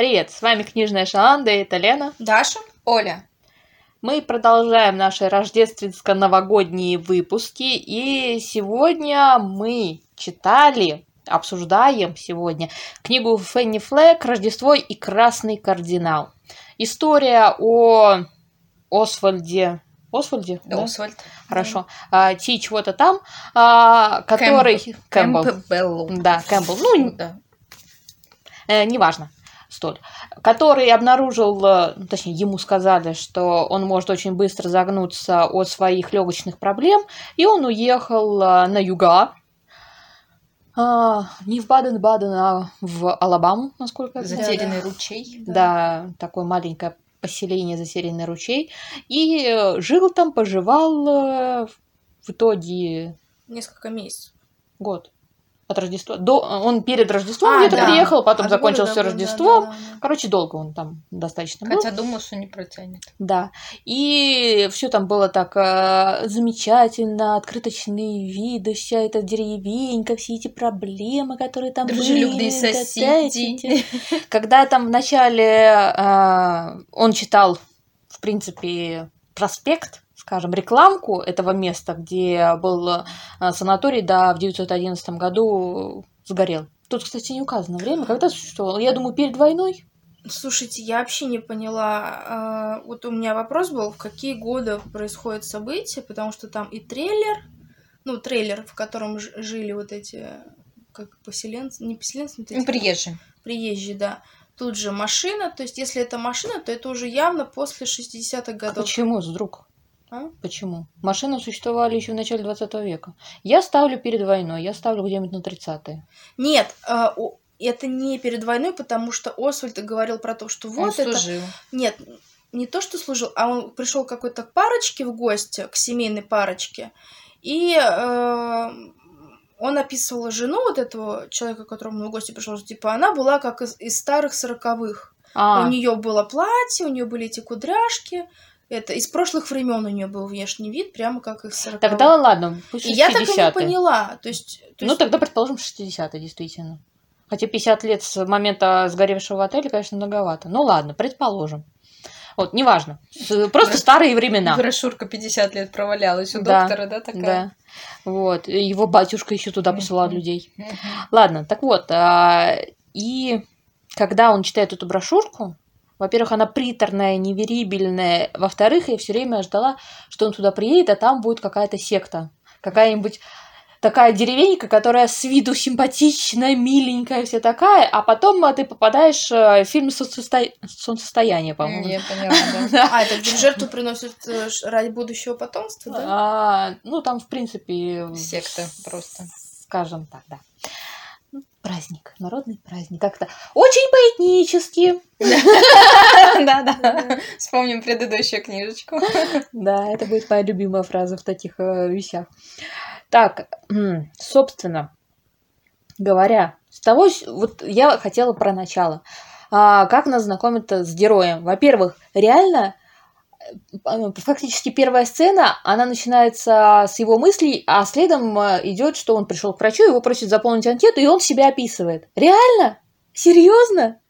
Привет, с вами книжная Шаланда, это Лена. Даша. Оля. Мы продолжаем наши рождественско-новогодние выпуски, и сегодня мы читали, обсуждаем сегодня книгу Фенни Флэк «Рождество и красный кардинал». История о Освальде Освальде? Да, Освальд. Хорошо. А, Ти чего-то там, а, который... Кэмпбелл. Кэмпбелл. Да, Кэмпбелл. Ну, Да. э, неважно, столь. Который обнаружил, э, ну, точнее, ему сказали, что он может очень быстро загнуться от своих легочных проблем, и он уехал э, на юга, А, не в Баден-Баден, а в Алабаму, насколько я знаю. Затерянный ручей. Да, такое маленькое поселение Затерянный ручей. И э, жил там, поживал в итоге Несколько месяцев. год от Рождества. До, он перед Рождеством А, где-то да. приехал, потом От до года, Рождеством. да, да, да. Короче, долго он там достаточно был. Хотя думал, что не протянет. Да. И все там было так э, замечательно, открыточные виды, вся эта деревенька, все эти проблемы, которые там Дружелюбные были. соседи. да, Когда там вначале э, он читал, в принципе, проспект, скажем, рекламку этого места, где был э, санаторий, да, в 911 году сгорел. Тут, кстати, не указано время, когда существовал. Я думаю, перед войной. Слушайте, я вообще не поняла. а, Вот у меня вопрос был, в какие годы происходят события, потому что там и трейлер, ну, трейлер, в котором жили вот эти, как поселенцы, не поселенцы, вот эти Ну, приезжий. приезжие, да. Тут же машина, то есть если это машина, то это уже явно после 60-х А годов. почему, вдруг? А? Почему? Машины существовали еще в начале 20 века. Я ставлю перед войной, я ставлю где-нибудь на 30-е. Нет, а, это не перед войной, потому что Освальд говорил про то, что Он вот это... служил. Нет, не то, что служил, а он пришел к какой-то парочке в гости, к семейной парочке, и э, он описывал жену вот этого человека, которому он в гости пришел, типа она была как из, из старых сороковых. А, У нее было платье, у нее были эти кудряшки. Это из прошлых времен у нее был внешний вид, прямо как из сороковых. тогда ладно, пусть И я так и не 60-е. поняла. То есть, то Ну, есть- тогда, предположим, 60-е, действительно. Хотя 50 лет с момента сгоревшего отеля, конечно, многовато. Ну ладно, предположим. Вот, неважно. Просто старые времена. Брошюрка 50 лет провалялась у Да, доктора, да, такая? Да. Вот. Его батюшка еще туда посылал людей. Ладно, так вот. а, И когда он читает эту брошюрку, во-первых, она приторная, неверибельная. Во-вторых, я все время ждала, что он туда приедет, а там будет какая-то секта. Какая-нибудь такая деревенька, которая с виду симпатичная, миленькая, вся такая, а потом а, ты попадаешь э, в фильм «Солнцесто- «Солнцестояние», по-моему. Я поняла, да. А, это где жертву приносят э, ради будущего потомства, да? А, ну, там, в принципе... Секта просто. Скажем так, да. Ну, Праздник, народный праздник. Как-то очень поэтнически. Да-да. Вспомним предыдущую книжечку. Да, это будет моя любимая фраза в таких э, вещах. Так, собственно говоря, с того, вот я хотела про начало. А, как нас знакомят с героем? Во-первых, реально, фактически первая сцена, она начинается с его мыслей, а следом идет, что он пришел к врачу, его просят заполнить анкету, и он себя описывает. Реально? Серьезно?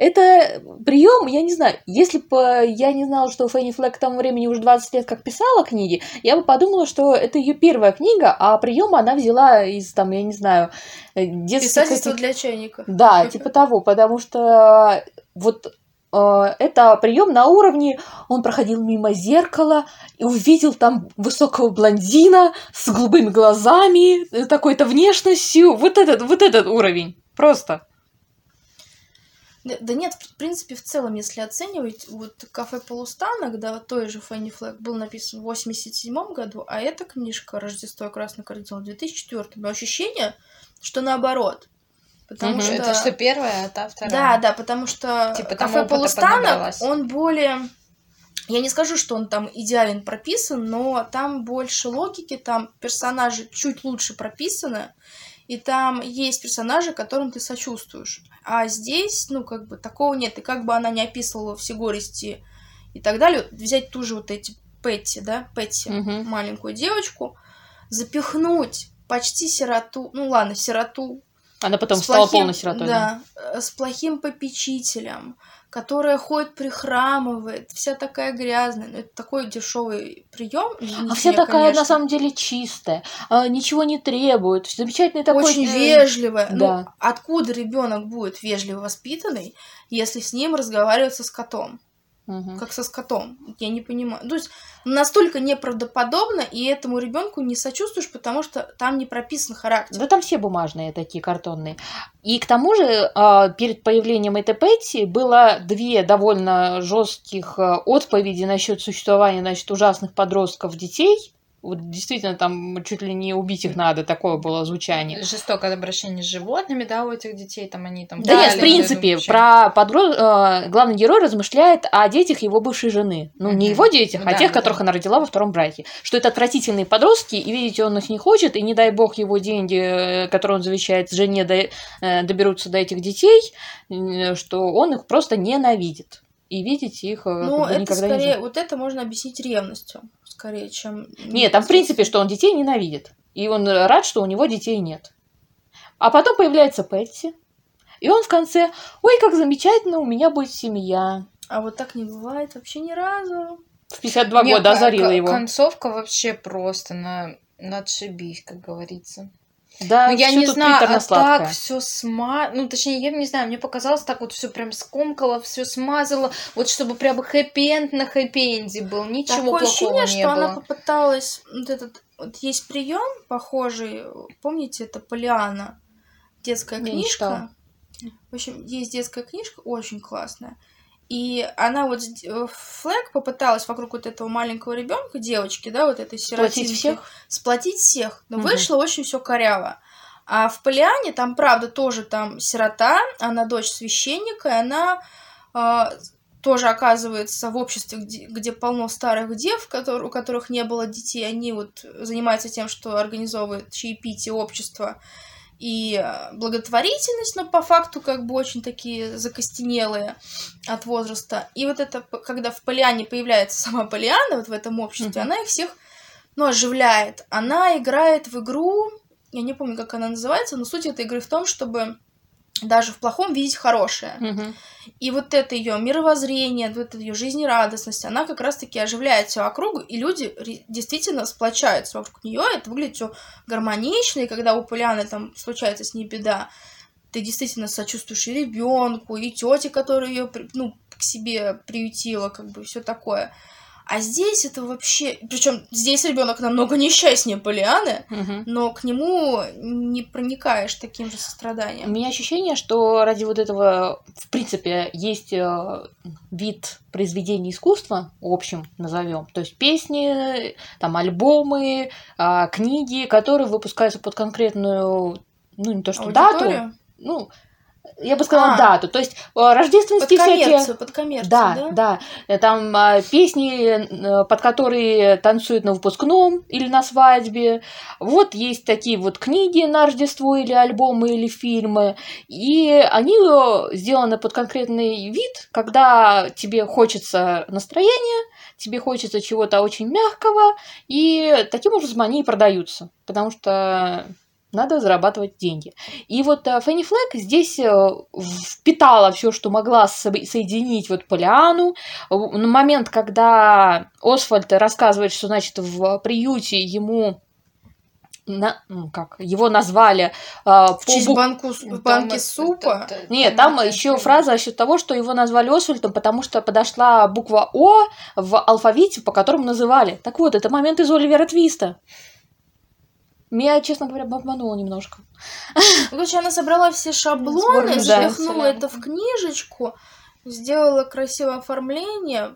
Это прием, я не знаю, если бы я не знала, что Фенни Флэк к тому времени уже 20 лет как писала книги, я бы подумала, что это ее первая книга, а прием она взяла из, там, я не знаю, э, детских... Писательство этих- для чайника. Да, типа того, потому что вот э, это прием на уровне, он проходил мимо зеркала и увидел там высокого блондина с голубыми глазами, э, такой-то внешностью, вот этот, вот этот уровень, просто. Да, нет, в принципе, в целом, если оценивать, вот «Кафе полустанок», да, той же Фенни Флэк, был написан в 87 году, а эта книжка «Рождество и красный кардинал» в 2004. Ощущение, что наоборот. Потому Мгм. что... Это что первая, а та вторая. Да, да, потому что Типа «Кафе полустанок», он более... Я не скажу, что он там идеален прописан, но там больше логики, там персонажи чуть лучше прописаны, и там есть персонажи, которым ты сочувствуешь. А здесь, ну, как бы, такого нет. И как бы она не описывала все горести и так далее, вот взять ту же вот эти Петти, да, Петти, Мгм. маленькую девочку, запихнуть почти сироту, ну ладно, сироту, Она потом с стала плохим- полной сиротой. да. Да, э, с плохим попечителем, которая ходит, прихрамывает, вся такая грязная. Ну, это такой дешевый прием. А вся такая, на самом деле, чистая, а, ничего не требует, замечательный такой... Очень э, вежливая. да. Ну, откуда ребенок будет вежливо воспитанный, если с ним разговариваться с котом? Мгм. Как со скотом. Я не понимаю. То есть настолько неправдоподобно, и этому ребенку не сочувствуешь, потому что там не прописан характер. Да там все бумажные такие картонные. И к тому же а, перед появлением этой Петти было две довольно жестких а, отповеди насчет существования, значит, ужасных подростков детей. Вот действительно там чуть ли не убить их надо, такое было звучание. Жестокое обращение с животными, да, у этих детей, там они там... Да нет, в принципе, про подро... э, главный герой размышляет о детях его бывшей жены. Ну, не его детях, а да, тех, да, которых да. она родила во втором браке. Что это отвратительные подростки, и видеть он их не хочет, и не дай бог его деньги, э, которые он завещает жене, до- э, доберутся до этих детей, что он их просто ненавидит. И видеть их Ну, это никогда не скорее, жил. вот это можно объяснить ревностью, скорее, чем... Нет, там в принципе, что он детей ненавидит. И он рад, что у него детей нет. А потом появляется Пэтси. И он в конце, ой, как замечательно, у меня будет семья. А вот так не бывает вообще ни разу. В 52 Не, года озарила его. Концовка вообще просто на... на отшибись, как говорится. Да, ну, я не знаю, а так все сма... Ну, точнее, я не знаю, мне показалось, так вот все прям скомкало, все смазало, вот чтобы прям хэппи-энд на хэппи-энде был, ничего Такое плохого ощущение, не что было. она попыталась... Вот этот... Вот есть прием похожий, помните, это Полиана, детская Я не читала. книжка. В общем, есть детская книжка, очень классная. И она вот, э, Флэг попыталась вокруг вот этого маленького ребенка, девочки, да, вот этой Сплотить сиротинки, всех? сплотить всех. Но Мгм. вышло очень все коряво. А в Полиане там, правда, тоже там сирота, она дочь священника, и она а, тоже оказывается в обществе, где, где полно старых дев, котор- у которых не было детей. Они вот занимаются тем, что организовывают чаепитие общества и а, благотворительность, но по факту как бы очень такие закостенелые от возраста. И вот это, когда в Полиане появляется сама Полиана вот в этом обществе, Мгм. она их всех ну, оживляет. Она играет в игру, я не помню, как она называется, но суть этой игры в том, чтобы даже в плохом видеть хорошее. Мгм. И вот это ее мировоззрение, вот эта ее жизнерадостность, она как раз-таки оживляет всю округу, и люди действительно сплочаются вокруг нее. Это выглядит все гармонично, и когда у Поляны там случается с ней беда, ты действительно сочувствуешь и ребенку, и тете, которая ее ну, к себе приютила, как бы все такое. А здесь это вообще... Причем здесь ребенок намного несчастнее Полианы, Мгм. но к нему не проникаешь таким же У состраданием. меня ощущение, что ради вот этого, в принципе, есть э, вид произведения искусства, общем, назовем. То есть песни, там альбомы, а, книги, которые выпускаются под конкретную, ну не то что дату, Аудиторию? ну я бы сказала А. дату. То есть э, Под рождественские всякие. коммерцию, под коммерцию, Да, да? да. Э, Там а, песни, э, под которые танцуют на выпускном или на свадьбе. Вот есть такие вот книги на Рождество или альбомы или фильмы. И они сделаны под конкретный вид, когда тебе хочется настроения, тебе хочется чего-то очень мягкого, и таким образом они и продаются. Потому что надо зарабатывать деньги. И вот э, Фенни Флэк здесь э, впитала все, что могла со- соединить вот Полиану. На момент, когда Освальд рассказывает, что, значит, в приюте ему на- ну, как его назвали э, В честь бу- банку, Там банки это- супа. это- это- нет, там это- еще фраза насчет того, что его назвали Освальдом, потому что подошла буква О в алфавите, по которому называли. Так вот, это момент из Оливера Твиста. Меня, честно говоря, обмануло немножко. Короче, она собрала все шаблоны, Сборник, да. запихнула это в книжечку, сделала красивое оформление.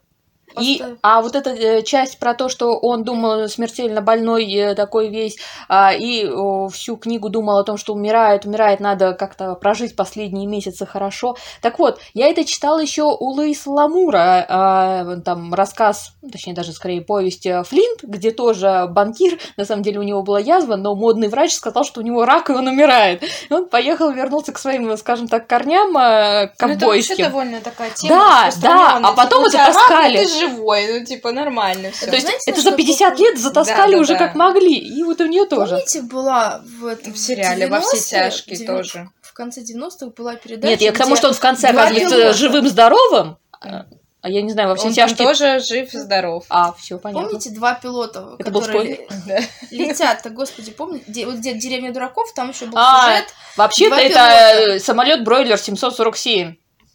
И, а вот эта э, часть про то, что он думал смертельно больной э, такой весь, а, и всю книгу думал о том, что умирает, умирает, надо как-то прожить последние месяцы хорошо. Так вот, я это читала еще у Луиса Ламура, а, там рассказ, точнее даже скорее повесть э, Флинт, где тоже банкир, на самом деле у него была язва, но модный врач сказал, что у него рак, и он умирает. И он поехал, вернулся к своим, скажем так, корням э, Ну, это вообще ковбойским. довольно такая тема Да, да, а потом это таскали. Живой, ну, типа, нормально все. То есть знаете, это за что 50 похоже? лет затаскали Да, да, уже да. как могли. И вот у нее тоже. Помните, была в, этом, В сериале «Во все 90-е, тяжкие» девя- тоже. В конце 90-х была передача, Нет, я к тому, что он в конце оказывается пилота. живым-здоровым. А а я не знаю, во все Он тяжкие. тоже жив и здоров. А, все понятно. Помните два пилота, Это был которые Да. летят, так, господи, помните, где, вот где деревня дураков, там еще был А, сюжет. Вообще-то это самолет Бройлер 747.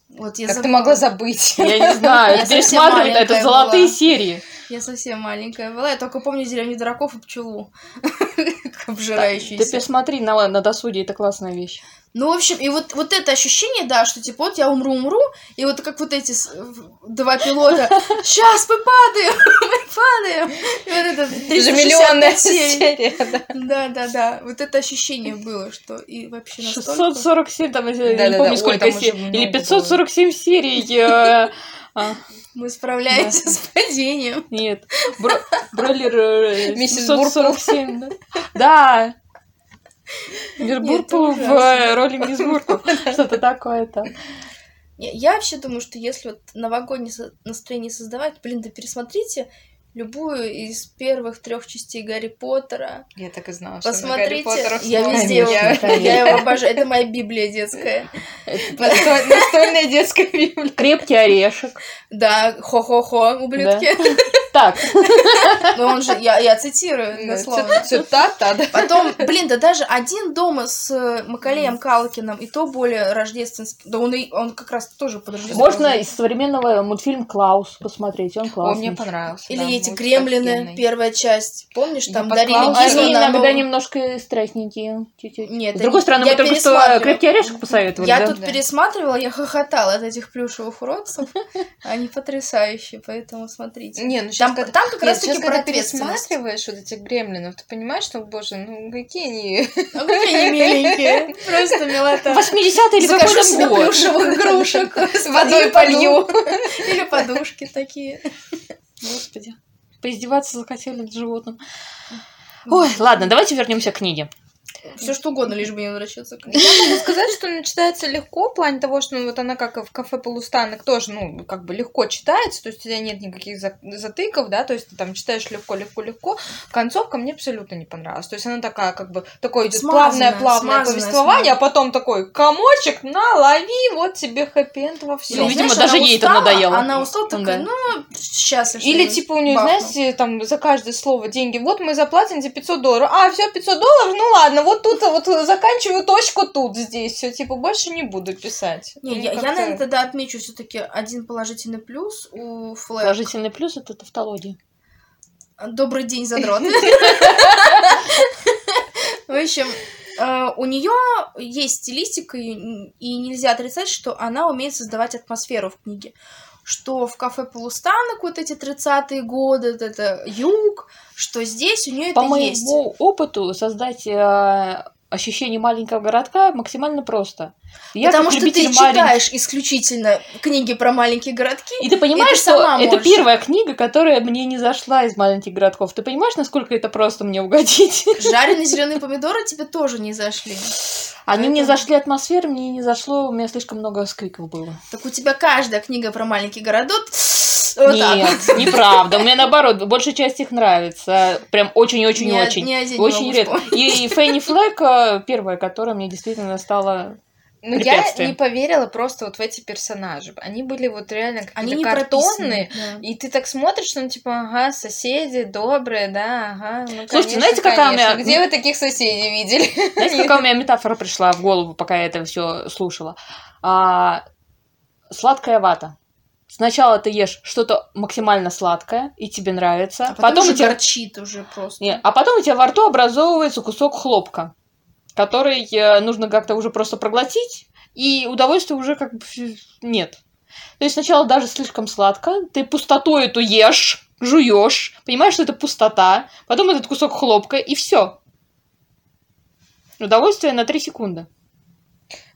Вот я Как ты забыла. могла забыть? Я не знаю, пересматривать, это золотые серии. Я совсем маленькая была, я только помню деревню дураков и пчелу, Ты обжирающуюся. пересмотри на, на досуде, это классная вещь. Ну, в общем, и вот, вот это ощущение, да, что типа вот я умру, умру, и вот как вот эти два пилота, сейчас мы падаем, мы падаем. И вот это Это же миллионная 365 серий. серия, да. Да, да, да. Вот это ощущение было, что и вообще настолько... 647, там, я не Да-да-да, помню, сколько серий. Или много 547 серий. э, а, Мы справляемся с падением. Нет, Бро- Бройлер э, Миссис 747, да. Да. Мисс Бурпл в э, роли мисс Бурпл. Что-то такое-то. Я, я вообще думаю, что если вот новогоднее настроение создавать, блин, да пересмотрите любую из первых трех частей Гарри Поттера. Я так и знала, что на Гарри Посмотрите, Поттерах я везде его, я его обожаю. Это моя библия детская. Насто- Настольная детская библия. Крепкий орешек. Да, хо-хо-хо, ублюдки. Так, Но он же, я, я цитирую дословно. Цитата, да. Потом, блин, да даже один дома с э, Макалеем Калкиным, и то более рождественский. Да он, и, он как раз тоже под можно из современного мультфильм Клаус посмотреть, он классный. мне понравился. Или эти Гремлины, офигенный. первая часть. Помнишь, там дарили Они иногда Новый- немножко страшненькие. чуть-чуть. Нет, С другой стороны, я мы только что крепкий орешек посоветовали, Я да? тут пересматривала, я хохотала от этих плюшевых уродцев. Они потрясающие, поэтому смотрите. Не, ну сейчас, Там, когда... там как раз таки про пересматриваешь вот этих гремлинов, ты понимаешь, что, боже, ну какие они... Ну, какие они миленькие. Просто милота. 80-й или Закажу себе плюшевых игрушек. С водой полью. Или подушки такие. Господи. Поиздеваться захотели над животным. Ой, ладно, давайте вернемся к книге. Все что угодно, лишь бы не возвращаться к Я могу сказать, что она читается легко, в плане того, что ну, вот она как и в кафе полустанок тоже, ну, как бы легко читается, то есть у тебя нет никаких за- затыков, да, то есть ты там читаешь легко, легко, легко. Концовка мне абсолютно не понравилась. То есть она такая, как бы, такое идет плавное, плавное повествование, смазанная. а потом такой комочек, на, лови, вот тебе хэппи-энд во Ну, всем. видимо, даже ей это надоело. Она устала, такая, Да. ну, сейчас я Или типа у нее, бахну. знаете, там за каждое слово деньги. Вот мы заплатим тебе 500 долларов. А, все 500 долларов? Ну ладно, вот тут вот заканчиваю точку тут здесь. Все, типа, больше не буду писать. Не, я, я, наверное, тогда отмечу все-таки один положительный плюс у Флэш. Положительный плюс это тавтология. Добрый день, задрот. В общем, э, у нее есть стилистика, и нельзя отрицать, что она умеет создавать атмосферу в книге. Что в кафе полустанок вот эти 30-е годы, вот это юг, что здесь у нее По это есть. моему опыту создать э, ощущение маленького городка максимально просто. Я Потому что ты маленьких- читаешь исключительно книги про маленькие городки. И ты понимаешь, ты что это можешь. первая книга, которая мне не зашла из маленьких городков. Ты понимаешь, насколько это просто мне угодить? Жареные зеленые помидоры тебе тоже не зашли. Они мне зашли атмосферы, мне не зашло, у меня слишком много скриков было. Так у тебя каждая книга про маленький городок вот так Нет, вот. неправда. Мне наоборот, большая часть их нравится. Прям очень-очень-очень. Очень могу редко. вспомнить. И Фенни Флэк первая, которая мне действительно стала... Ну, я не поверила просто вот в эти персонажи. Они были вот реально Они какие-то не картонные. прописаны. да. И ты так смотришь, ну, типа, ага, соседи добрые, да, ага. Ну, Слушайте, конечно, знаете, какая у меня-. Где вы таких соседей видели? Знаете, какая у меня метафора пришла в голову, пока я это все слушала? А, сладкая вата. Сначала ты ешь что-то максимально сладкое, и тебе нравится. А потом, уже у тебя... горчит уже просто. Не, а потом у тебя во рту образовывается кусок хлопка, который э, нужно как-то уже просто проглотить, и удовольствия уже как бы нет. То есть сначала даже слишком сладко, ты пустоту эту ешь, жуешь, понимаешь, что это пустота, потом этот кусок хлопка, и все. Удовольствие на 3 секунды.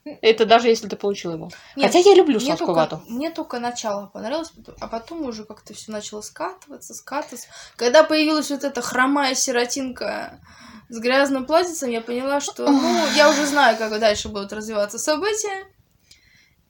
Это даже если ты получил его. Нет, Хотя я люблю сладкую только, вату. мне только начало понравилось, а потом уже как-то все начало скатываться, скатываться. Когда появилась вот эта хромая сиротинка с грязным платьицем, я поняла, что ну, я уже знаю, как дальше будут развиваться события.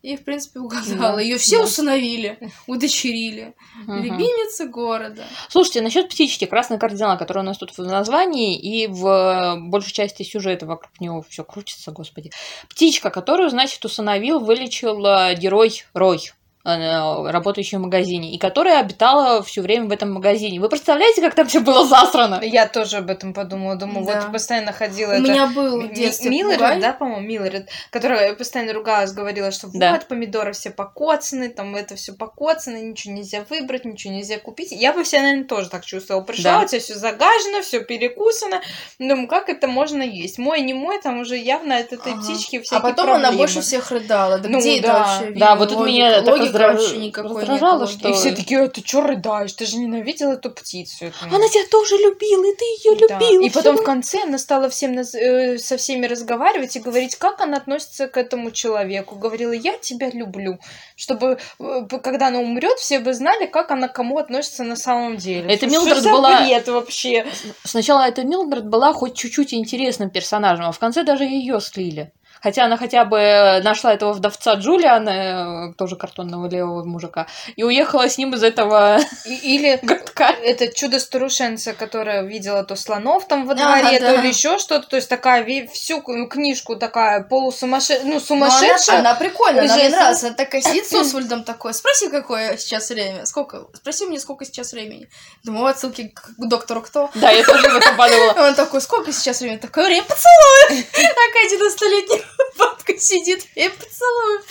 И, в принципе, угадала. Да, Ее все да. усыновили, удочерили. Мгм. Любимица города. Слушайте, насчет птички, красный кардинал, который у нас тут в названии, и в э, большей части сюжета вокруг него все крутится, господи. Птичка, которую, значит, усыновил, вылечил э, герой Рой э, работающий в магазине, и которая обитала все время в этом магазине. Вы представляете, как там все было засрано? Я тоже об этом подумала. Думаю, Да. вот постоянно ходила У это... меня был в детстве Миллеред, да, по-моему, Миллеред, которая постоянно ругалась, говорила, что вот, Да. помидоры все покоцаны, там это все покоцано, ничего нельзя выбрать, ничего нельзя купить. Я бы себя, наверное, тоже так чувствовала. Пришла, Да. у тебя все загажено, все перекусано. Думаю, как это можно есть? Мой, не мой, там уже явно от этой Ага. птички А всякие потом она проблемы. больше всех рыдала. Да Ну где это да. вообще? Да, вот тут логика? меня так Логики раздра- вообще никакой нет раздражало, что- И все такие, «А ты чё рыдаешь? Ты же ненавидел эту птицу. эту». Она тебя тоже любила, и ты ее Да. любила. И потом в конце она стала всем наз- э, со всеми разговаривать и говорить, как она относится к этому человеку. Говорила, я тебя люблю. Чтобы, э, когда она умрет, все бы знали, как она к кому относится на самом деле. Это Что Милдред была- бред вообще? Сначала эта Милдред была хоть чуть-чуть интересным персонажем, а в конце даже ее слили. Хотя она хотя бы нашла этого вдовца Джулиана, э, тоже картонного левого мужика, и уехала с ним из этого или городка. это чудо-старушенца, которая видела то слонов там во дворе, то или еще что-то. То есть такая всю книжку такая полусумасшедшая, ну, Но она, сумасшедшая. она прикольная, она мне нравится. Она такая сидит с Освальдом такой, спроси, какое сейчас время, сколько, спроси мне, сколько сейчас времени. Думаю, отсылки к к доктору кто? Да, я тоже в этом подумала. Он такой, сколько сейчас времени? Такое время поцелуй. Такая 90-летняя бабка сидит, я поцелую.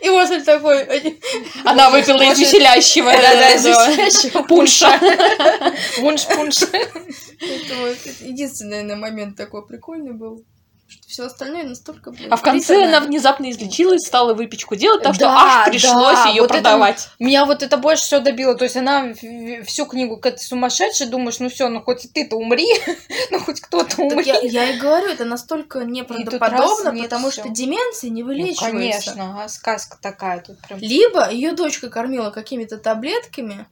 И Освальд такой, Она выпила из веселящего Да-да, пунша. Пунш-пунш. единственный, наверное, момент такой прикольный был. Что все остальное настолько, блин, А в конце она внезапно излечилась, стала выпечку делать, так что Да, аж пришлось да, ее вот это продавать. Меня вот это больше всего добило. То есть она всю книгу к этой сумасшедшей, думаешь, ну все, ну хоть ты-то умри, ну хоть кто-то умри. я, я и говорю, это настолько неправдоподобно, потому всё. что деменция не Ну, вылечивается. конечно, а сказка такая тут прям. Либо ее дочка кормила какими-то таблетками,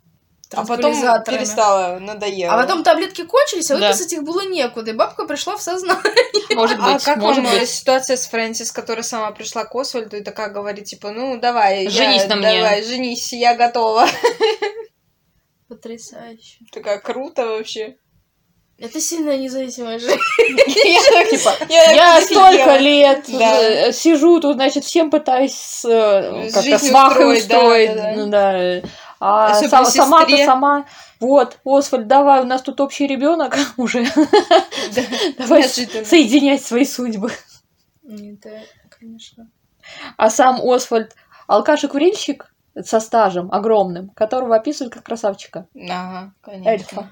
А потом перестала, надоело. а потом таблетки кончились, а Да. выписать их было некуда, и бабка пришла в сознание. Может А быть, как может вам быть. ситуация с Фрэнсис, которая сама пришла к Освальду и такая говорит, типа, ну давай, я- Женись на мне. давай, женись, я готова. Потрясающе. Такая круто вообще. Это сильная независимая жизнь. Я Типа, я Я столько лет Да. э, сижу тут, значит, всем пытаюсь с, э, С как-то жизнью свахой устроить, да, да, да. да, А сама-то сама. Вот, Освальд, давай, у нас тут общий ребенок уже. Да, Давай соединять свои судьбы. Это, конечно. А сам Освальд алкаш и курильщик со стажем огромным, которого описывают как красавчика. Ага, конечно. Эльфа.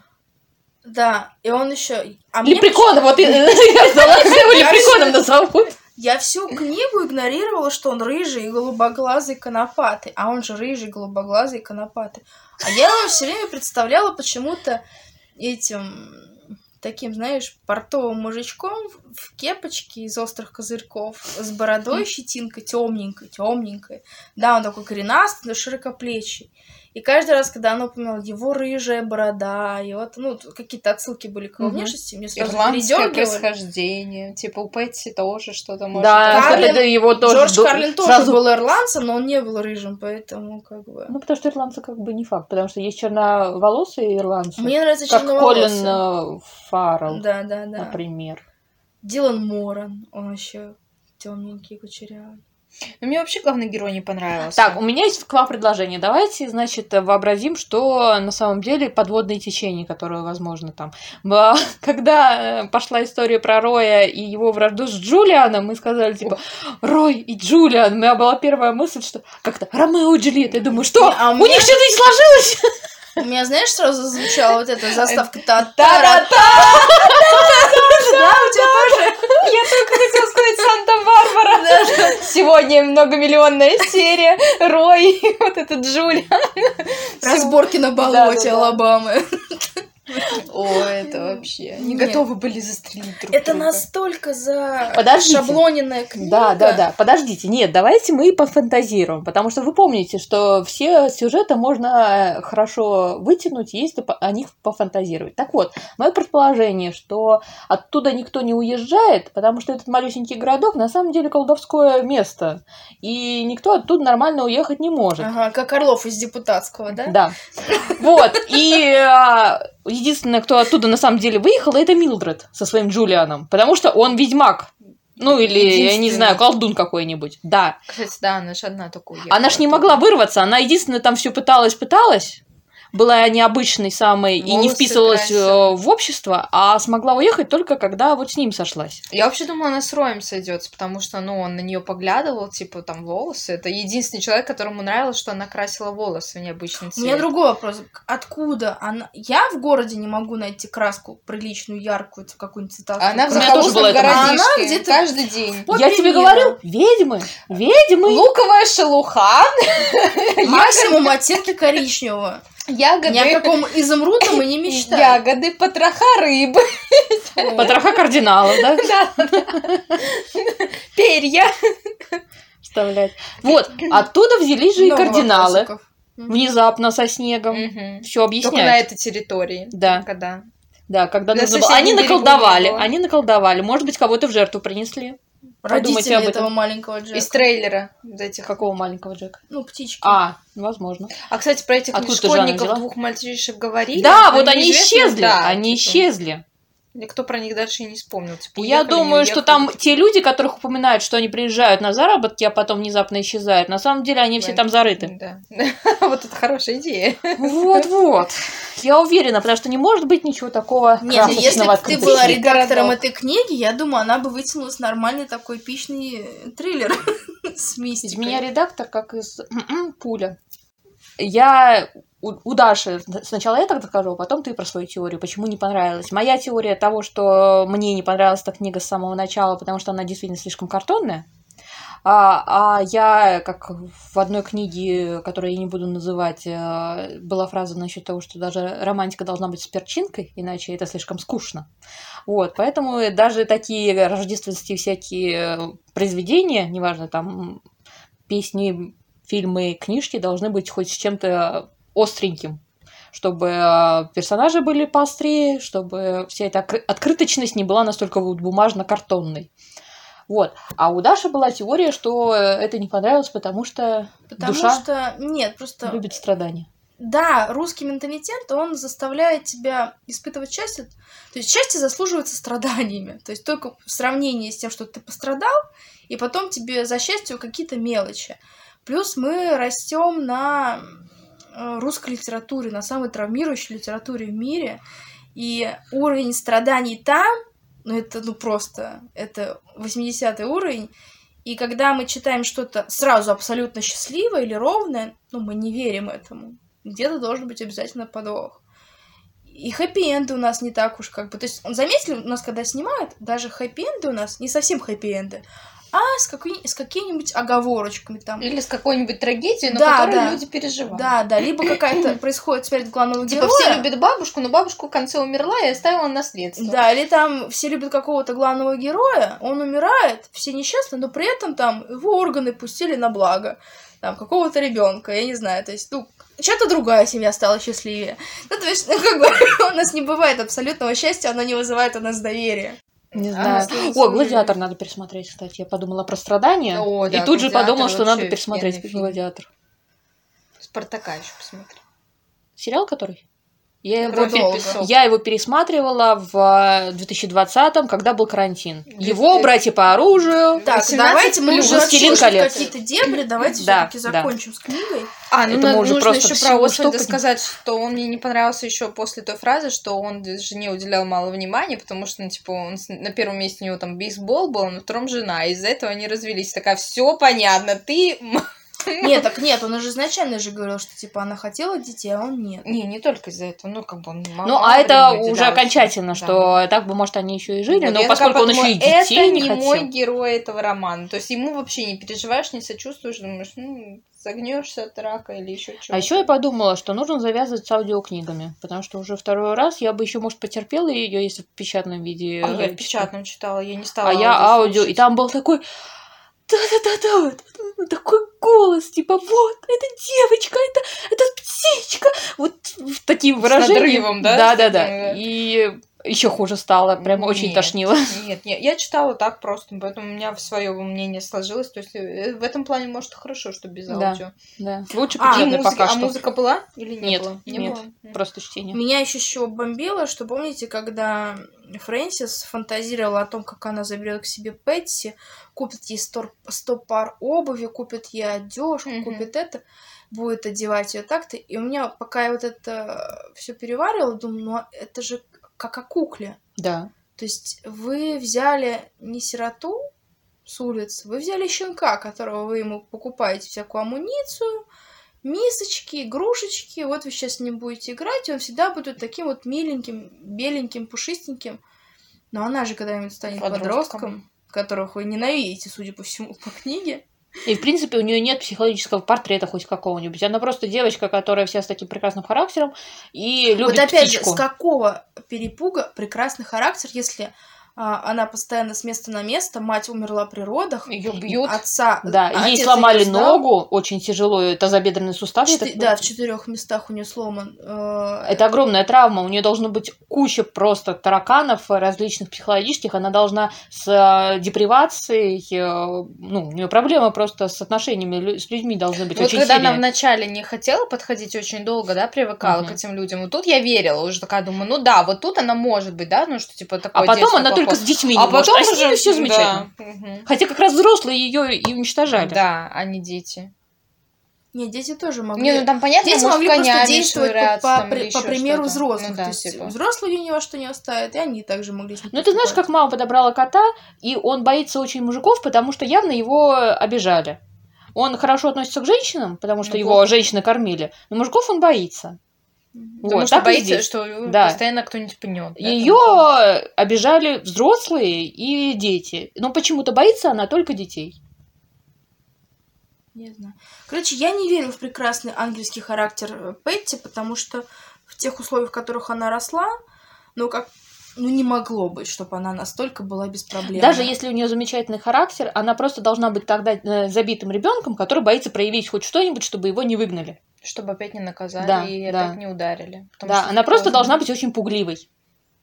Да, и он еще. А Лепрекона, вот я ждала, его лепреконом назовут. Я всю книгу игнорировала, что он рыжий и голубоглазый конопатый. А он же рыжий, голубоглазый конопатый. А я его все время представляла почему-то этим таким, знаешь, портовым мужичком в кепочке из острых козырьков, с бородой щетинкой, темненькой, темненькой. Да, он такой коренастый, но широкоплечий. И каждый раз, когда она упоминала его рыжая борода, и вот, ну, какие-то отсылки были к его внешности, мне сразу Ирландское происхождение. Типа у Пэтси тоже что-то может Да, быть. Карлин- это его тоже Джордж ду- Карлин тоже сразу- был ирландцем, но он не был рыжим, поэтому как бы... Ну, потому что ирландцы как бы не факт, потому что есть черноволосые ирландцы, Мне нравится как Колин черноволосый. э, Фаррелл, Да, да, да. например. Дилан Моран, он еще темненький, кучерявый. Но мне вообще главный герой не понравился. Так, у меня есть к вам предложение. Давайте, значит, вообразим, что на самом деле подводные течения, которые возможно там. Когда э, пошла история про Роя и его вражду с Джулианом, мы сказали, типа, Рой и Джулиан. У меня была первая мысль, что как-то Ромео и Джульетта. Я думаю, что? А у у меня- них что-то не сложилось? У меня, знаешь, сразу зазвучала вот эта заставка та Та-да-та! Да, у тебя тоже? Я только хотела сказать Санта-Барбара. Сегодня многомиллионная серия. Рой, вот этот Джулиан. Разборки на болоте. Алабамы. О, это вообще. Нет. готовы были застрелить друг Это друга. настолько за Подождите. шаблоненная книга. Да, да, да. Подождите, нет, давайте мы пофантазируем, потому что вы помните, что все сюжеты можно э, хорошо вытянуть, если о них пофантазировать. Так вот, мое предположение, что оттуда никто не уезжает, потому что этот малюсенький городок на самом деле колдовское место, и никто оттуда нормально уехать не может. Ага, как Орлов из депутатского, да? Да. Вот. И а, единственное, кто оттуда на самом деле выехал, это Милдред со своим Джулианом. Потому что он ведьмак. Ну, или, я не знаю, колдун какой-нибудь. Да. Кстати, да, она ж одна только уехала. Она ж не могла вырваться. Она единственное там все пыталась, пыталась. Была необычной самой и не Волосы вписывалась красила. э, в общество, а смогла уехать только когда вот с ним сошлась. Я вообще думала, она с Роем сойдется, потому что, ну, он на нее поглядывал, типа, там, волосы. Это единственный человек, которому нравилось, что она красила волосы в необычный У цвет. меня другой вопрос. Откуда она? Я в городе не могу найти краску приличную, яркую, какую-нибудь цветастую. Она в У захолустном. А она городишке где-то каждый день. Вот Я тебе говорю, ведьмы, ведьмы. Луковая шелуха, Максимум оттенки коричневого. Ягоды, Ни о каком изумрудном и не мечтаю. ягоды, потроха рыбы, Потроха кардиналов, да? перья. Вставлять. Вот, оттуда взялись же и кардиналы. Внезапно со снегом. Все Только на объясняет. этой территории. Да. Только да. Да, когда нужно было. Они наколдовали. Они наколдовали. Может быть, кого-то в жертву принесли. Родители об этом. этого маленького Джека. Из трейлера. вот этих. Какого маленького Джека? Ну, птички. А, возможно. А, кстати, про этих Откуда школьников, двух мальчишек говорили. да, вот они исчезли. да, они типа, исчезли. Никто про них дальше и не вспомнил. Типа, Я думаю, что там те люди, которых упоминают, что они приезжают на заработки, а потом внезапно исчезают, на самом деле они все там зарыты. Да. Вот это хорошая идея. Вот-вот. Я уверена, потому что не может быть ничего такого Нет, если бы ты была редактором этой книги, я думаю, она бы вытянулась нормальный такой эпичный триллер с мистикой. меня редактор, как из м-м, пуля. Я у, Даши сначала я так скажу, а потом ты про свою теорию, почему не понравилась. Моя теория того, что мне не понравилась эта книга с самого начала, потому что она действительно слишком картонная. А, а я, как в одной книге, которую я не буду называть, э, была фраза насчет того, что даже романтика должна быть с перчинкой, иначе это слишком скучно. Вот, поэтому даже такие рождественские всякие произведения, неважно, там песни, фильмы, книжки должны быть хоть с чем-то остреньким, чтобы э, персонажи были поострее, чтобы вся эта откры- открыточность не была настолько вот бумажно-картонной. Вот. А у Даши была теория, что э, это не понравилось, потому что Потому душа что... Нет, просто... любит страдания. Да, русский менталитет, он заставляет тебя испытывать счастье. То есть счастье заслуживается страданиями. То есть только в сравнении с тем, что ты пострадал, и потом тебе за счастье какие-то мелочи. Плюс мы растем на русской литературе, на самой травмирующей литературе в мире. И уровень страданий там, ну это ну просто, это 80 уровень. И когда мы читаем что-то сразу абсолютно счастливое или ровное, ну мы не верим этому. Где-то должен быть обязательно подвох. И хэппи-энды у нас не так уж как бы... То есть, он заметили, у нас когда снимают, даже хэппи-энды у нас не совсем хэппи-энды, а с, какой- с какими-нибудь оговорочками там. Или с какой-нибудь трагедией, но Да, которую да. люди переживают. Да, да, либо какая-то происходит смерть главного Типа героя. все любят бабушку, но бабушка в конце умерла и оставила наследство. Да, или там все любят какого-то главного героя, он умирает, все несчастны, но при этом там его органы пустили на благо. Там какого-то ребенка, я не знаю, то есть, ну, чья-то другая семья стала счастливее. Ну, то есть, ну, как бы, у нас не бывает абсолютного счастья, оно не вызывает у нас доверия. Не А, знаю. слушай, О, гладиатор надо пересмотреть, кстати. Я подумала про страдания. О, и да, тут же подумала, что надо пересмотреть фильм. гладиатор. Спартака еще посмотри. Сериал который? Я его, я его пересматривала в 2020-м, когда был карантин. Его братья по оружию. Так, 18 давайте мы уже какие-то дебри, давайте Да, все-таки да. закончим с книгой. А, ну Это нужно просто еще про Освальда сказать, что он мне не понравился еще после той фразы, что он жене уделял мало внимания, потому что, ну, типа, он на первом месте у него там бейсбол был, а на втором жена, и из-за этого они развелись. Такая, все понятно, ты Нет, так нет, он уже изначально же говорил, что типа она хотела детей, а он нет. Не, не только из-за этого, ну как бы он мало- Ну, а это уже уделял окончательно, этому, что так бы, может, они еще и жили, но такая поскольку он еще и детей это не не хотел. мой герой этого романа. То есть ему вообще не переживаешь, не сочувствуешь, думаешь, ну, загнешься от рака или еще чего-то. А еще я подумала, что нужно завязывать с аудиокнигами, потому что уже второй раз я бы еще, может, потерпела ее, если в печатном виде. А я в печатном читала, я не стала А я аудио, и слушать. там был такой да-да-да-да, такой голос, типа, вот, это девочка, это, это птичка, вот в таким выражением. надрывом, да, Да, с да, таким, да. да? И еще хуже стало, прям очень Нет, тошнило. Нет, нет, я читала так просто, поэтому у меня свое мнение сложилось. То есть э, в этом плане, может, хорошо, что без Да. аудио. Да. Лучше А, музыка, пока а что. музыка была или не Нет, было? нет. было. Просто чтение. Меня еще еще бомбило, что помните, когда Фрэнсис фантазировала о том, как она заберет к себе Пэтси, купит ей сто, сто пар обуви, купит ей одежку, Мгм. купит это, будет одевать ее так-то. И у меня, пока я вот это все переваривала, думаю, ну это же как о кукле. Да. То есть вы взяли не сироту с улиц, вы взяли щенка, которого вы ему покупаете всякую амуницию, мисочки, игрушечки. Вот вы сейчас с ним будете играть, и он всегда будет таким вот миленьким, беленьким, пушистеньким. Но она же когда-нибудь станет Подростком. подростком, которых вы ненавидите, судя по всему, по книге. И, в принципе, у нее нет психологического портрета хоть какого-нибудь. Она просто девочка, которая вся с таким прекрасным характером и любит вот опять птичку. же, с какого перепуга прекрасный характер, если она постоянно с места на место, мать умерла при родах, Ее бьют. отца... Да, отец ей сломали знал, ногу, очень тяжело, тазобедренный сустав. я Четы- так Да, в четырех местах у нее сломан. э, Это огромная травма, у нее должно быть куча просто тараканов различных психологических, она должна с э, депривацией, э, ну, у нее проблема просто с отношениями с людьми должны быть Вот очень когда она сильные. вначале не хотела подходить очень долго, да, привыкала Мгм. к этим людям, вот тут я верила, уже такая думаю, ну да, вот тут она может быть, да, ну что типа такое А потом она только с плохое. детьми не а может, потом а с ними уже все замечательно. Да. Хотя как раз взрослые ее и уничтожали. Да, а не дети. Не, дети тоже могли. Не, ну там понятно, Дети может, могли просто действовать по, швыряться по там по примеру что-то. взрослых. Ну да, То есть типа. взрослые ее ни во что не оставят, и они также могли с Ну, ты знаешь, как мама подобрала кота, и он боится очень мужиков, потому что явно его обижали. Он хорошо относится к женщинам, потому что Ну, его плохо. женщины кормили, но мужиков он боится. Потому Вот, что боится, здесь. что его Да. постоянно кто-нибудь пнет. Ее обижали взрослые и дети. Но почему-то боится она только детей. Не знаю. Короче, я не верю в прекрасный ангельский характер э, Петти, потому что в тех условиях, в которых она росла, ну как ну не могло быть, чтобы она настолько была беспроблемной. Даже если у нее замечательный характер, она просто должна быть тогда э, забитым ребенком, который боится проявить хоть что-нибудь, чтобы его не выгнали. Чтобы опять не наказали Да, и да. опять не ударили. Да, она просто поздно. должна быть очень пугливой,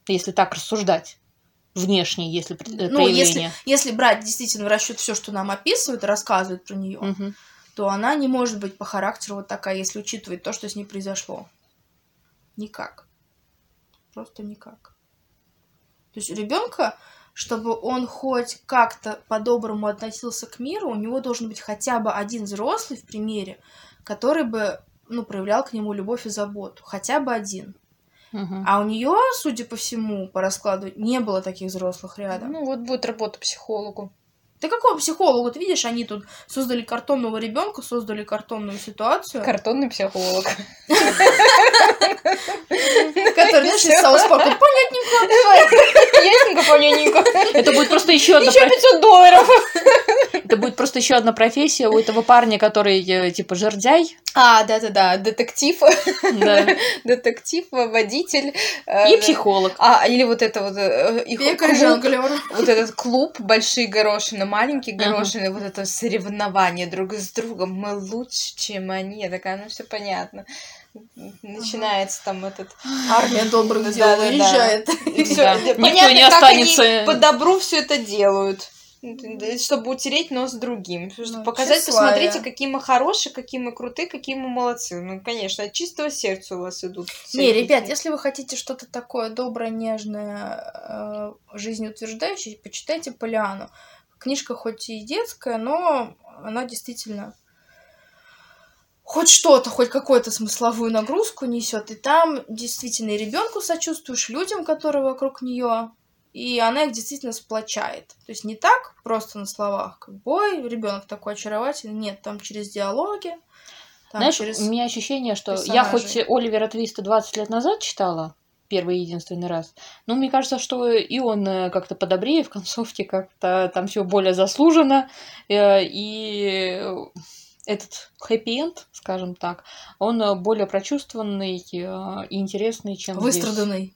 если так рассуждать. Внешне, если э, ну, если, если брать действительно в расчет все, что нам описывают и рассказывают про нее, Мгм. то она не может быть по характеру вот такая, если учитывать то, что с ней произошло. Никак. Просто никак. То есть у ребенка, чтобы он хоть как-то по-доброму относился к миру, у него должен быть хотя бы один взрослый в примере, который бы ну, проявлял к нему любовь и заботу. Хотя бы один. Мгм. А у нее, судя по всему, по раскладу, не было таких взрослых рядом. Ну, вот будет работа психологу. Ты какого психолога? Ты видишь, они тут создали картонного ребенка, создали картонную ситуацию. Картонный психолог. Который, знаешь, из Саус Парка. Ясненько, понятненько. Это будет просто еще одна Еще про- 500 долларов. это будет просто еще одна профессия у этого парня, который э, типа жердяй. А, да-да-да, детектив. Да. Детектив, водитель. э, И психолог. А, или вот это вот э, их Пекарь клуб, жонглёр. вот этот клуб, большие горошины, маленькие горошины, вот это соревнование друг с другом, мы лучше, чем они. Я такая, ну все понятно. Начинается там этот... Армия добрых Да, дел да, да. уезжает. И всё, Да. понятно, Никто не как они останется. по добру все это делают. Чтобы утереть нос другим. Чтобы Ну, показать, тщеславие. посмотрите, какие мы хорошие, какие мы крутые, какие мы молодцы. Ну, конечно, от чистого сердца у вас идут. все Не, ребят, если вы хотите что-то такое доброе, нежное, э, жизнеутверждающее, почитайте Полиану. Книжка хоть и детская, но она действительно хоть что-то, хоть какую-то смысловую нагрузку несет. И там действительно и ребенку сочувствуешь, людям, которые вокруг нее, и она их действительно сплочает. То есть не так просто на словах, как бой, ребенок такой очаровательный. Нет, там через диалоги. Там Знаешь, через... у меня ощущение, что я хоть персонажей. Оливера Твиста 20 лет назад читала, первый и единственный раз, но мне кажется, что и он э, как-то подобрее в концовке, как-то там все более заслуженно, э, и этот хэппи-энд, скажем так, он э, более прочувствованный э, и интересный, чем здесь. Выстраданный.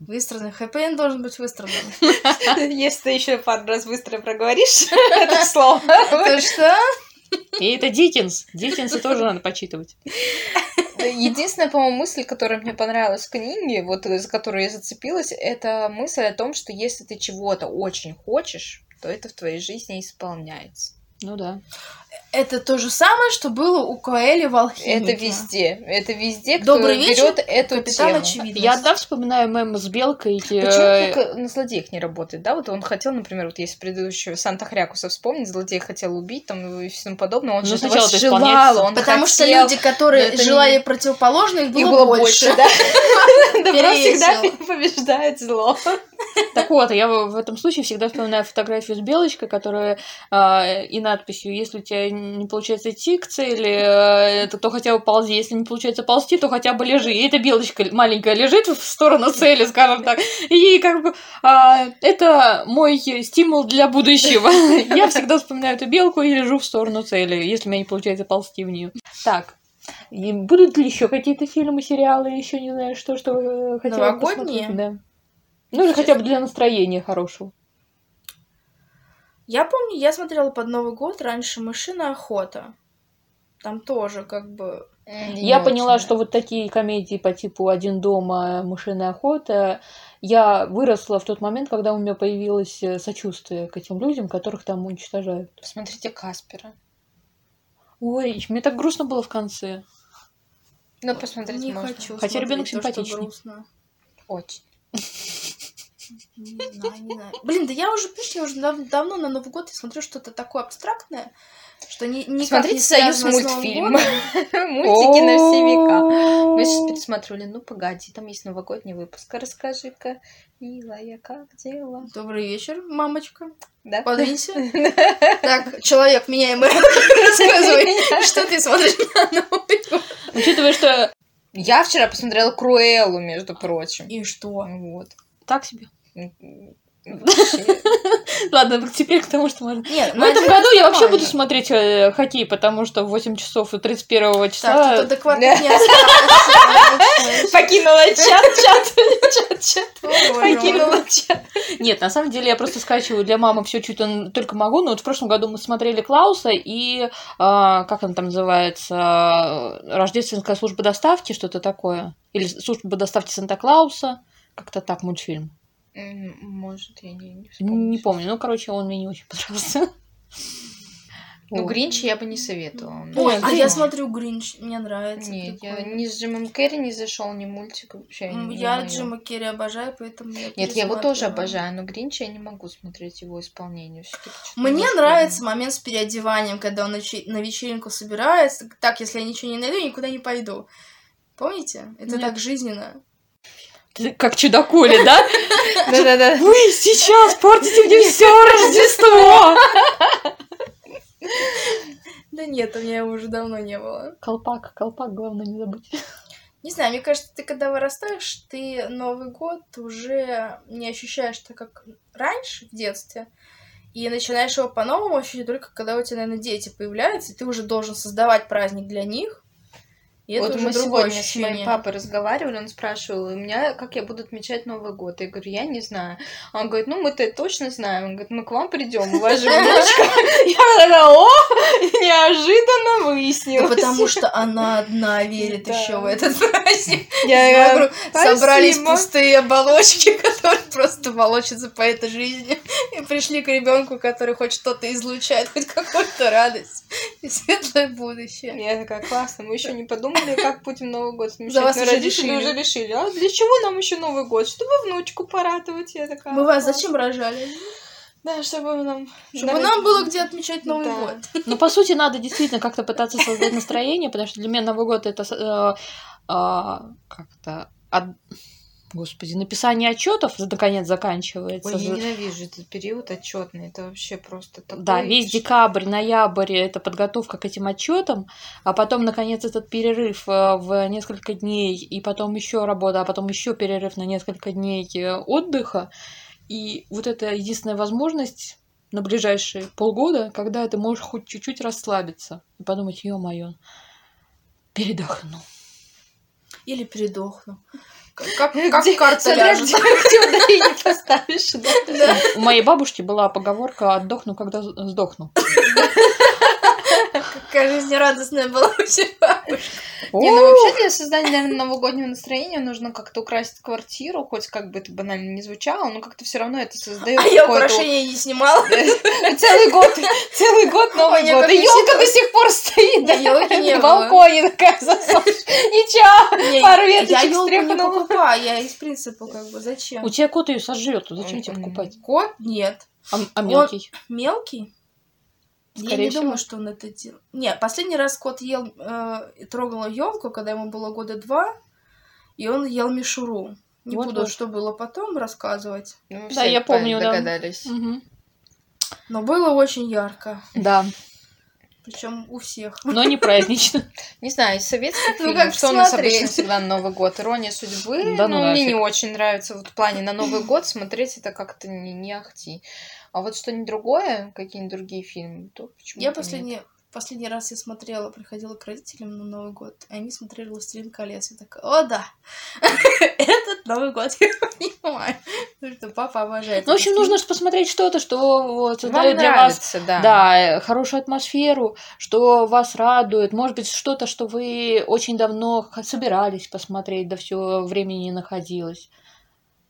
Выстраданный. Хэппи должен быть выстрадан. Если ты еще пару раз быстро проговоришь это слово. Это что? И это Диккенс. Диккенса тоже надо почитывать. Единственная, по-моему, мысль, которая мне понравилась в книге, вот за которую я зацепилась, это мысль о том, что если ты чего-то очень хочешь, то это в твоей жизни исполняется. Ну да. Это то же самое, что было у Коэли в алхимике. Это везде. Это везде, кто Добрый вечер, берет эту тему. очевидность. Я одна вспоминаю мем с белкой. Почему э, только на злодеях не работает, да? Вот он хотел, например, вот если предыдущего Санта Хрякуса вспомнить, злодей хотел убить там и все тому подобное, он Ну, же сначала желал, он Потому что хотел. люди, которые но это не- желали противоположно, их было, Их было больше. больше, да? Добро всегда побеждает зло. Так вот, я в этом случае всегда вспоминаю фотографию с белочкой, которая а, и надписью «Если у тебя не получается идти к цели, э, то, то хотя бы ползи. Если не получается ползти, то хотя бы лежи». И эта белочка маленькая лежит в сторону цели, скажем так. И как бы а, это мой стимул для будущего. Я всегда вспоминаю эту белку и лежу в сторону цели, если у меня не получается ползти в нее. Так, и будут ли еще какие-то фильмы, сериалы, еще не знаю, что, что э, хотела бы Новогодние? посмотреть? Да. Ну или хотя бы для настроения хорошего. Я помню, я смотрела под Новый год раньше «Мышиная охота». Там тоже как бы... Я поняла, что вот такие комедии по типу «Один дома», «Мышиная охота», я выросла в тот момент, когда у меня появилось э, сочувствие к этим людям, которых там уничтожают. Посмотрите Каспера. Ой, мне так грустно было в конце. Ну, посмотреть не можно. хочу Хотя ребенок смотреть то, что симпатичный. грустно. Очень. Не знаю, не знаю. Блин, да я уже, понимаешь, я уже дав- давно на Новый год я смотрю что-то такое абстрактное, что не, никак Смотрите не «Союз мультфильм». Мультики на все века. Мы сейчас пересматривали, ну погоди, там есть новогодний выпуск. Расскажи-ка, милая, как дела? Добрый вечер, мамочка. Да? Подвинься. Так, человек, меняемый. Рассказывай, что ты смотришь на Новый год. Учитывая, что Я вчера посмотрела Круэллу, между прочим. И что? Вот. так себе. Ладно, теперь к тому, что можно. Нет, В этом году я вообще буду смотреть э, хоккей, потому что в 8 часов и 31 Так, числа... тут адекватно не осталось. Покинула чат, чат, чат, чат. Покинула чат. Нет, на самом деле я просто скачиваю для мамы все, что только могу. Но вот в прошлом году мы смотрели Клауса и а, как он там называется, Рождественская служба доставки, что-то такое, или служба доставки Санта Клауса, как-то так мультфильм. Может, я не, не Не, вспомню. помню, ну короче, он мне не очень понравился. Ну, Вот. Гринча я бы не советовала. Ой, Ой, а Гринч. я смотрю Гринч, мне нравится. Нет, я ни с Джимом Керри не зашел, ни мультик вообще. Не Я. Джима Керри обожаю, поэтому я Нет, я его тоже обожаю, но Гринча я не могу смотреть его исполнение. Мне нравится момент с переодеванием, когда он на, вече- на вечеринку собирается. Так, если я ничего не найду, я никуда не пойду. Помните? Это так жизненно. Как чудакули, да? Да-да-да. Вы сейчас портите мне все Рождество! Да нет, у меня его уже давно не было. Колпак, колпак, главное не забудь. Не знаю, мне кажется, ты когда вырастаешь, ты Новый год уже не ощущаешь так, как раньше, в детстве. И начинаешь его по-новому ощущать только когда у тебя, наверное, дети появляются, и ты уже должен создавать праздник для них. И вот это мы уже сегодня с моим папой разговаривали, он спрашивал, у меня, как я буду отмечать Новый год? Я говорю, я не знаю. Он говорит, ну мы-то точно знаем. Он говорит, мы к вам придем, у вас же внучка. Я такая, о, неожиданно Да выяснилось. потому что она одна верит еще в этот праздник. Я говорю, собрались пустые оболочки, которые просто волочатся по этой жизни. И пришли к ребенку, который хоть что-то излучает, хоть какую-то радость и светлое будущее. Я такая, классно, мы еще не подумали, как будем Новый год отмечать. За вас уже родители решили. уже решили. А для чего нам еще Новый год? Чтобы внучку порадовать. Я такая. Мы вас зачем рожали? Да, чтобы нам... Чтобы нам было где отмечать Новый Да. год. Ну, по сути, надо действительно как-то пытаться создать настроение, потому что для меня Новый год это э, а, как-то од- Господи, написание отчетов наконец заканчивается. Ой, я ненавижу этот период отчетный. Это вообще просто такой... Да, весь декабрь, ноябрь это подготовка к этим отчетам, а потом, наконец, этот перерыв э, в несколько дней, и потом еще работа, а потом еще перерыв на несколько дней э, отдыха. И вот это единственная возможность на ближайшие полгода, когда ты можешь хоть чуть-чуть расслабиться и подумать, ё-моё, передохну. Или передохну. Как, Где- карта смотря ляжет. где- где ударение поставишь, да. Да. У моей бабушки была поговорка «отдохну, когда сдохну». Какая жизнерадостная была у тебя. Не, ну вообще для создания, наверное, новогоднего настроения нужно как-то украсить квартиру, хоть как бы это банально не звучало, но как-то все равно это создает А я украшения не снимала. Целый год, целый год Новый я год. И елка до сих пор стоит, да, Ёлки не на балконе такая засохшая. Ничего, пару я веточек елку не стряхнула. покупаю, я из принципа как бы зачем? У тебя кот ее сожрет, зачем тебе покупать? Кот? Нет. А, а Он- мелкий? Мелкий? я Скорее не всего. думаю, что он это делал. Не, последний раз кот ел, э, и трогал елку, когда ему было года два, и он ел мишуру. Не Вот-вот. буду, что было потом рассказывать. Ну, Да, я помню, да. Догадались. Мгм. Но было очень ярко. Да, Причем у всех. но не празднично. Не знаю, из советских Ну, фильмов, как что у нас смотреть? обычно всегда на Новый год? Ирония судьбы. Да ну ну, мне не очень нравится вот в плане на Новый год смотреть это как-то не, не ахти. А вот что-нибудь другое, какие-нибудь другие фильмы, то почему Я последний, последний раз я смотрела, приходила к родителям на Новый год, и они смотрели «Властелин колец». Я такая, о, да, этот Новый год я понимаю. Потому что папа обожает. Ну, в общем, нужно посмотреть что-то, что вот, создает для вас да. да, э, хорошую атмосферу, что вас радует. Может быть, что-то, что вы очень давно собирались посмотреть, да все времени не находилось.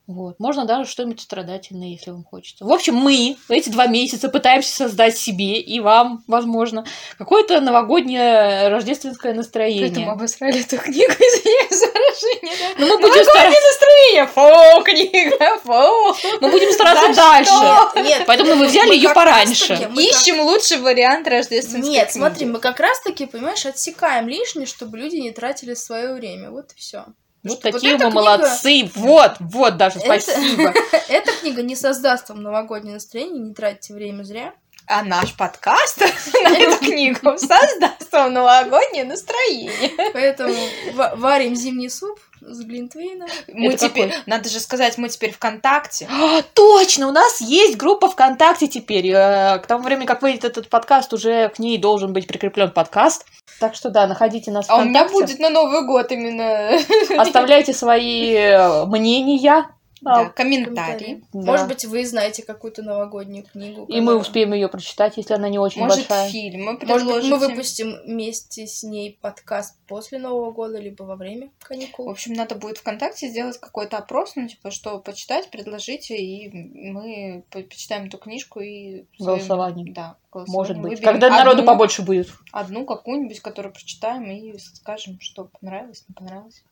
Вот. Можно даже что-нибудь страдательное, если вам хочется. В общем, мы эти два месяца пытаемся создать себе и вам, возможно, какое-то новогоднее рождественское настроение. Поэтому обосрали эту книгу, извиняюсь за выражение, да. Ну, мы будем, стараться, Настроение, фу, книга, фу. мы будем стараться За дальше. что? Нет, Поэтому мы взяли мы ее пораньше. раз-таки- мы как- Ищем лучший вариант рождественской Нет, книги. смотри, мы как раз-таки, понимаешь, отсекаем лишнее, чтобы люди не тратили свое время. Вот и все. Вот Что, вот такие эта мы книга- молодцы. Вот, вот даже Это- спасибо. Эта книга не создаст вам новогоднее настроение, не тратьте время зря. А наш подкаст на эту книгу создаст вам новогоднее настроение. Поэтому ва- варим зимний суп с глинтвейном. Мы Это теперь, какой? надо же сказать, мы теперь ВКонтакте. А, точно, у нас есть группа ВКонтакте теперь. Э, К тому времени, как выйдет этот подкаст, уже к ней должен быть прикреплен подкаст. Так что да, находите нас А у меня ВКонтакте. будет на Новый год именно Оставляйте свои э, мнения. Да, А, комментарии. да. Может быть, вы знаете какую-то новогоднюю книгу. И мы успеем ее прочитать, если она не очень Может, большая. фильм. Мы Может быть, мы предложите. выпустим вместе с ней подкаст после Нового года, либо во время В каникул. общем, надо будет ВКонтакте сделать какой-то опрос, ну, типа, что почитать, предложите, и мы по- почитаем эту книжку и... Голосование. Да, Может голосование. быть. Выберем Когда народу одну- побольше будет. Одну какую-нибудь, которую прочитаем, и скажем, что понравилось, не понравилось.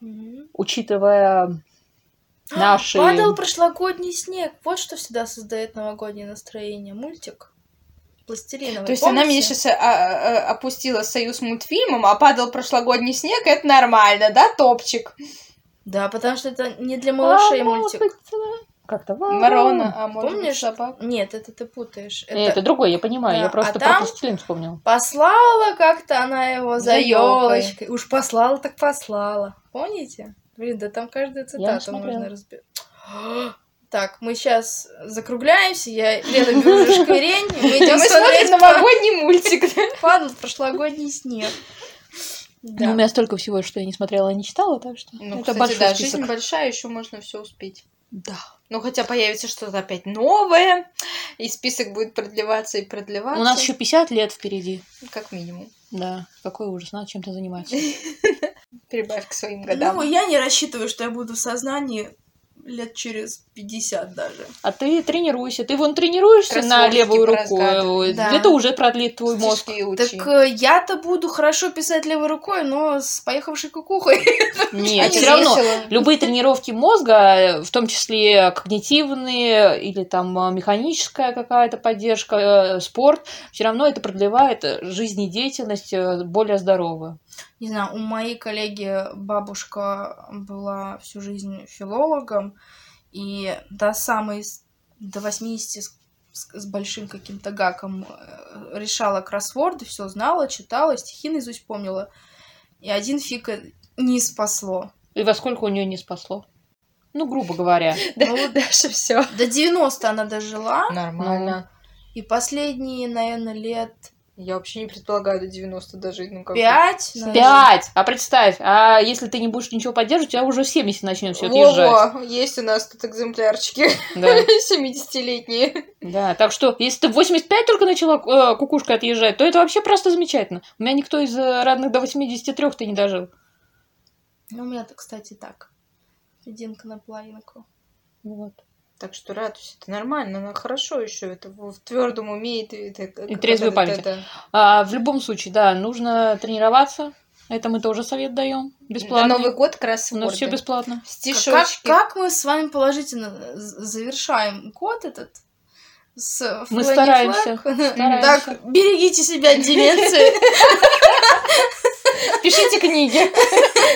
Мгм. Учитывая наши... Падал прошлогодний снег. Вот что всегда создает новогоднее настроение. Мультик. Пластилиновый. То есть она меня Помните? сейчас опустила с союз мультфильмом, а падал прошлогодний снег, это нормально, да, топчик? Да, потому что это не для малышей А, мультик. быть, Как-то Ворона, а может быть Помнишь? собака. Нет, это ты путаешь. Это... это другой, я понимаю. Да, Я просто а про пластилин вспомнила. Послала как-то она его за елочкой. Уж послала, так послала. Помните? Блин, да там каждую цитату можно разбирать. Так, мы сейчас закругляемся, я Лена беру шкверень, мы идем Мы смотреть новогодний мультик. да. падал прошлогодний снег. Да. Ну, у меня столько всего, что я не смотрела и не читала, так что Ну, это кстати, большой да, список. жизнь большая, еще можно все успеть. Да. Ну, хотя появится что-то опять новое, и список будет продлеваться и продлеваться. У нас еще 50 лет впереди. Как минимум. Да, какой ужас, надо чем-то заниматься. Прибавь к своим годам. Ну, я не рассчитываю, что я буду в сознании лет через 50 даже. А ты тренируйся. Ты вон тренируешься на левую руку. поразгадывай. Да. Это уже продлит твой мозг. Учи. Так э, я-то буду хорошо писать левой рукой, но с поехавшей кукухой. Нет, все равно. Любые тренировки мозга, в том числе когнитивные или там э, механическая какая-то поддержка, э, спорт, все равно это продлевает э, жизнедеятельность э, более здоровую. Не знаю, у моей коллеги бабушка была всю жизнь филологом, и до самой, до 80 с, с- большим каким-то гаком э, решала кроссворды, все знала, читала, стихи наизусть помнила. И один фиг э, не спасло. И во сколько у нее не спасло? Ну, грубо говоря. Да, Ну Даша, все. До 90 она дожила, Нормально. и последние, наверное, лет Я вообще не предполагаю до 90 дожить. Ну, как бы. 5. Пять! А представь, а если ты не будешь ничего поддерживать, у тебя уже в 70 начнет все отъезжать. Во-во, есть у нас тут экземплярчики Да. 70-летние. Да, так что, если ты в 85 только начала э, кукушкой отъезжать, то это вообще просто замечательно. У меня никто из э, родных до 83-то не дожил. Ну, у меня-то, кстати, так. Единка на половинку. Вот. Так что радуйся, это нормально, она хорошо еще это в твердом уме и, ты- ты- И трезвой это- памяти. это- А, в любом случае, да, нужно тренироваться. Это мы тоже совет даем. На Бесплатно. Новый год У кроссворды. нас все бесплатно. Как, Стишочки. как мы с вами положительно завершаем год этот с Мы стараемся, стараемся. Так, берегите себя от деменции. Пишите книги.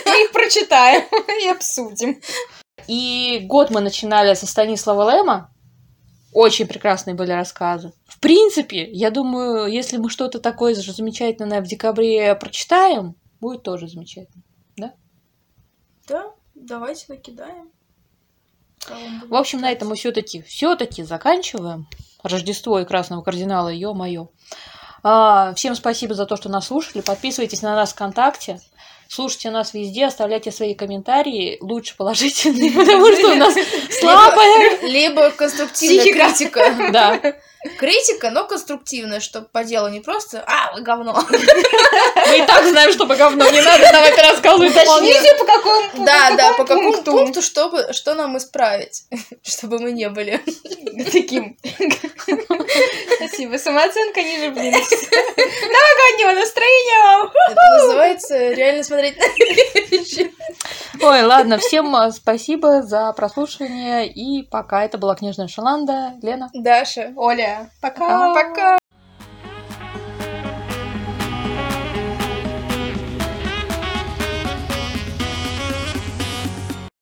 Мы их прочитаем и обсудим. И год мы начинали со Станислава Лема. Очень прекрасные были рассказы. В принципе, я думаю, если мы что-то такое же замечательное в декабре прочитаем, будет тоже замечательно. Да, давайте накидаем. В общем, на этом мы все-таки все-таки заканчиваем. Рождество и Красного Кардинала, ё-моё. А, всем спасибо за то, что нас слушали. Подписывайтесь на нас ВКонтакте. Слушайте нас везде, оставляйте свои комментарии, лучше положительные, потому что у нас слабая. Либо конструктивная критика. Да, Критика, но конструктивная, чтобы по делу не просто «А, вы говно». мы и так знаем, что мы говно, не надо давайте рассказывать. Уточните, по какому Да, да, по какому пункту? пункту, чтобы, что нам исправить, чтобы мы не были. Таким. Спасибо. Самооценка ниже блин. Новогоднего настроения! Это называется реально смотреть на вещи. Ой, ладно, всем э, спасибо за прослушивание. И пока это была Книжная Шаланда. Лена. Даша. Оля, пока. Пока.